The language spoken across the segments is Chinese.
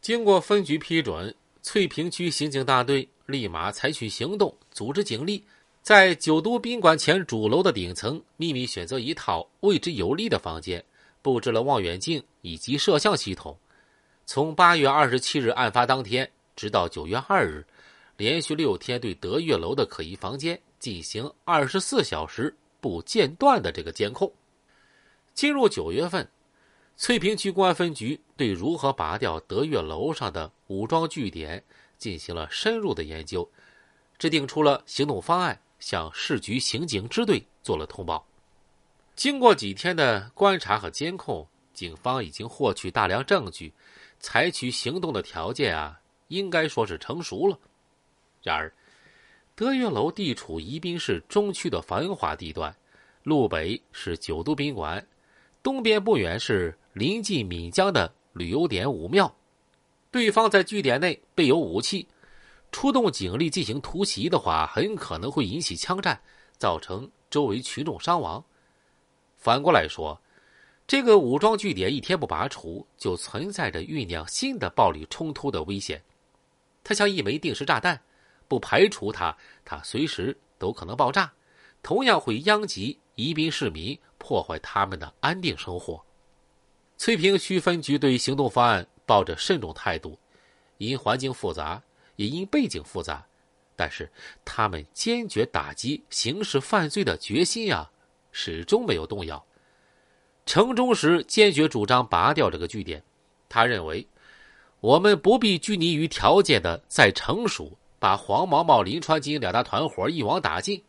经过分局批准，翠屏区刑警大队立马采取行动，组织警力，在九都宾馆前主楼的顶层秘密选择一套位置有利的房间，布置了望远镜以及摄像系统。从八月二十七日案发当天，直到九月二日，连续六天对德悦楼的可疑房间进行二十四小时不间断的这个监控。进入九月份，翠屏区公安分局对如何拔掉德悦楼上的武装据点进行了深入的研究，制定出了行动方案，向市局刑警支队做了通报。经过几天的观察和监控，警方已经获取大量证据。采取行动的条件啊，应该说是成熟了。然而，德悦楼地处宜宾市中区的繁华地段，路北是九都宾馆，东边不远是临近岷江的旅游点武庙。对方在据点内备有武器，出动警力进行突袭的话，很可能会引起枪战，造成周围群众伤亡。反过来说，这个武装据点一天不拔除，就存在着酝酿新的暴力冲突的危险。它像一枚定时炸弹，不排除它，它随时都可能爆炸，同样会殃及宜宾市民，破坏他们的安定生活。翠屏区分局对行动方案抱着慎重态度，因环境复杂，也因背景复杂，但是他们坚决打击刑事犯罪的决心呀，始终没有动摇。程中时坚决主张拔掉这个据点，他认为，我们不必拘泥于条件的再成熟，把黄毛毛、林传金两大团伙一网打尽。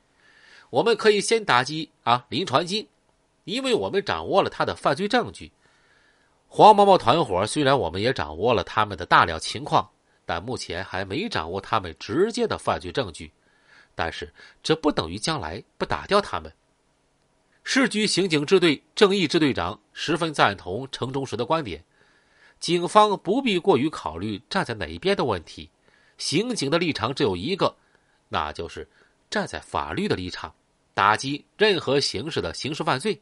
我们可以先打击啊林传金，因为我们掌握了他的犯罪证据。黄毛毛团伙虽然我们也掌握了他们的大量情况，但目前还没掌握他们直接的犯罪证据。但是这不等于将来不打掉他们。市局刑警支队正义支队长十分赞同程中时的观点，警方不必过于考虑站在哪一边的问题，刑警的立场只有一个，那就是站在法律的立场，打击任何形式的刑事犯罪。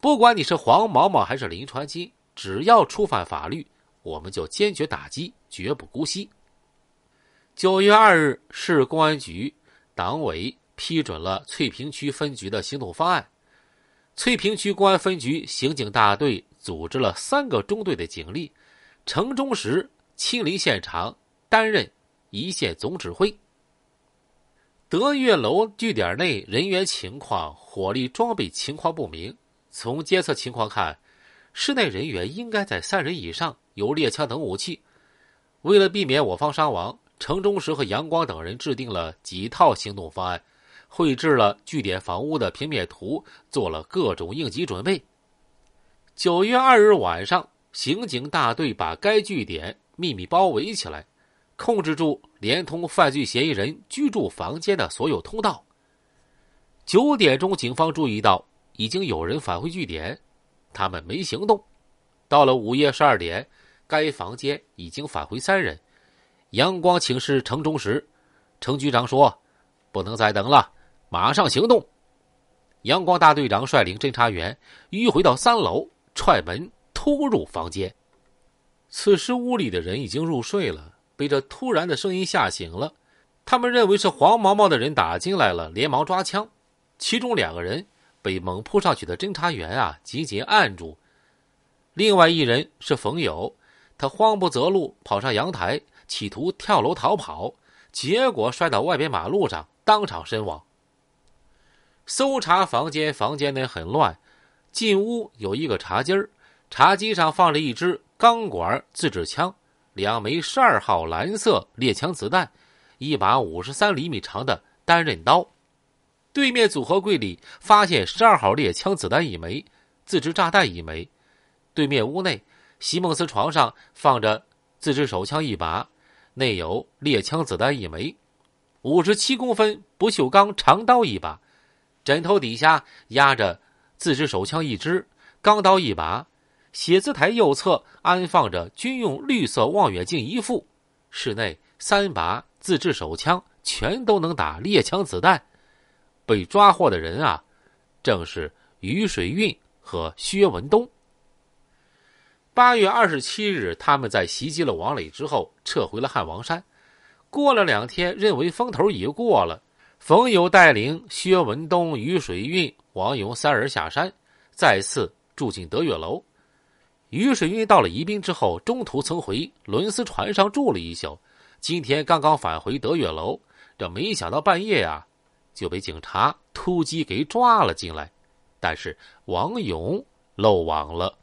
不管你是黄毛毛还是林传金，只要触犯法律，我们就坚决打击，绝不姑息。九月二日，市公安局党委批准了翠屏区分局的行动方案。翠屏区公安分局刑警大队组织了三个中队的警力，程中时亲临现场担任一线总指挥。德悦楼据点内人员情况、火力装备情况不明，从监测情况看，室内人员应该在三人以上，有猎枪等武器。为了避免我方伤亡，程中时和杨光等人制定了几套行动方案。绘制了据点房屋的平面图，做了各种应急准备。九月二日晚上，刑警大队把该据点秘密包围起来，控制住连通犯罪嫌疑人居住房间的所有通道。九点钟，警方注意到已经有人返回据点，他们没行动。到了午夜十二点，该房间已经返回三人。阳光请示程中时，程局长说：“不能再等了。”马上行动！阳光大队长率领侦查员迂回到三楼，踹门突入房间。此时屋里的人已经入睡了，被这突然的声音吓醒了。他们认为是黄毛毛的人打进来了，连忙抓枪。其中两个人被猛扑上去的侦查员啊紧紧按住，另外一人是冯友，他慌不择路跑上阳台，企图跳楼逃跑，结果摔到外边马路上，当场身亡。搜查房间，房间内很乱。进屋有一个茶几儿，茶几上放着一支钢管自制枪、两枚十二号蓝色猎枪子弹、一把五十三厘米长的单刃刀。对面组合柜里发现十二号猎枪子弹一枚，自制炸弹一枚。对面屋内，席梦思床上放着自制手枪一把，内有猎枪子弹一枚，五十七公分不锈钢长刀一把。枕头底下压着自制手枪一支，钢刀一把，写字台右侧安放着军用绿色望远镜一副，室内三把自制手枪全都能打猎枪子弹。被抓获的人啊，正是于水运和薛文东。八月二十七日，他们在袭击了王磊之后，撤回了汉王山。过了两天，认为风头已过了，冯友带领薛文东、于水运、王勇三人下山，再次住进德月楼。于水运到了宜宾之后，中途曾回轮思船上住了一宿。今天刚刚返回德月楼，这没想到半夜啊，就被警察突击给抓了进来。但是王勇漏网了。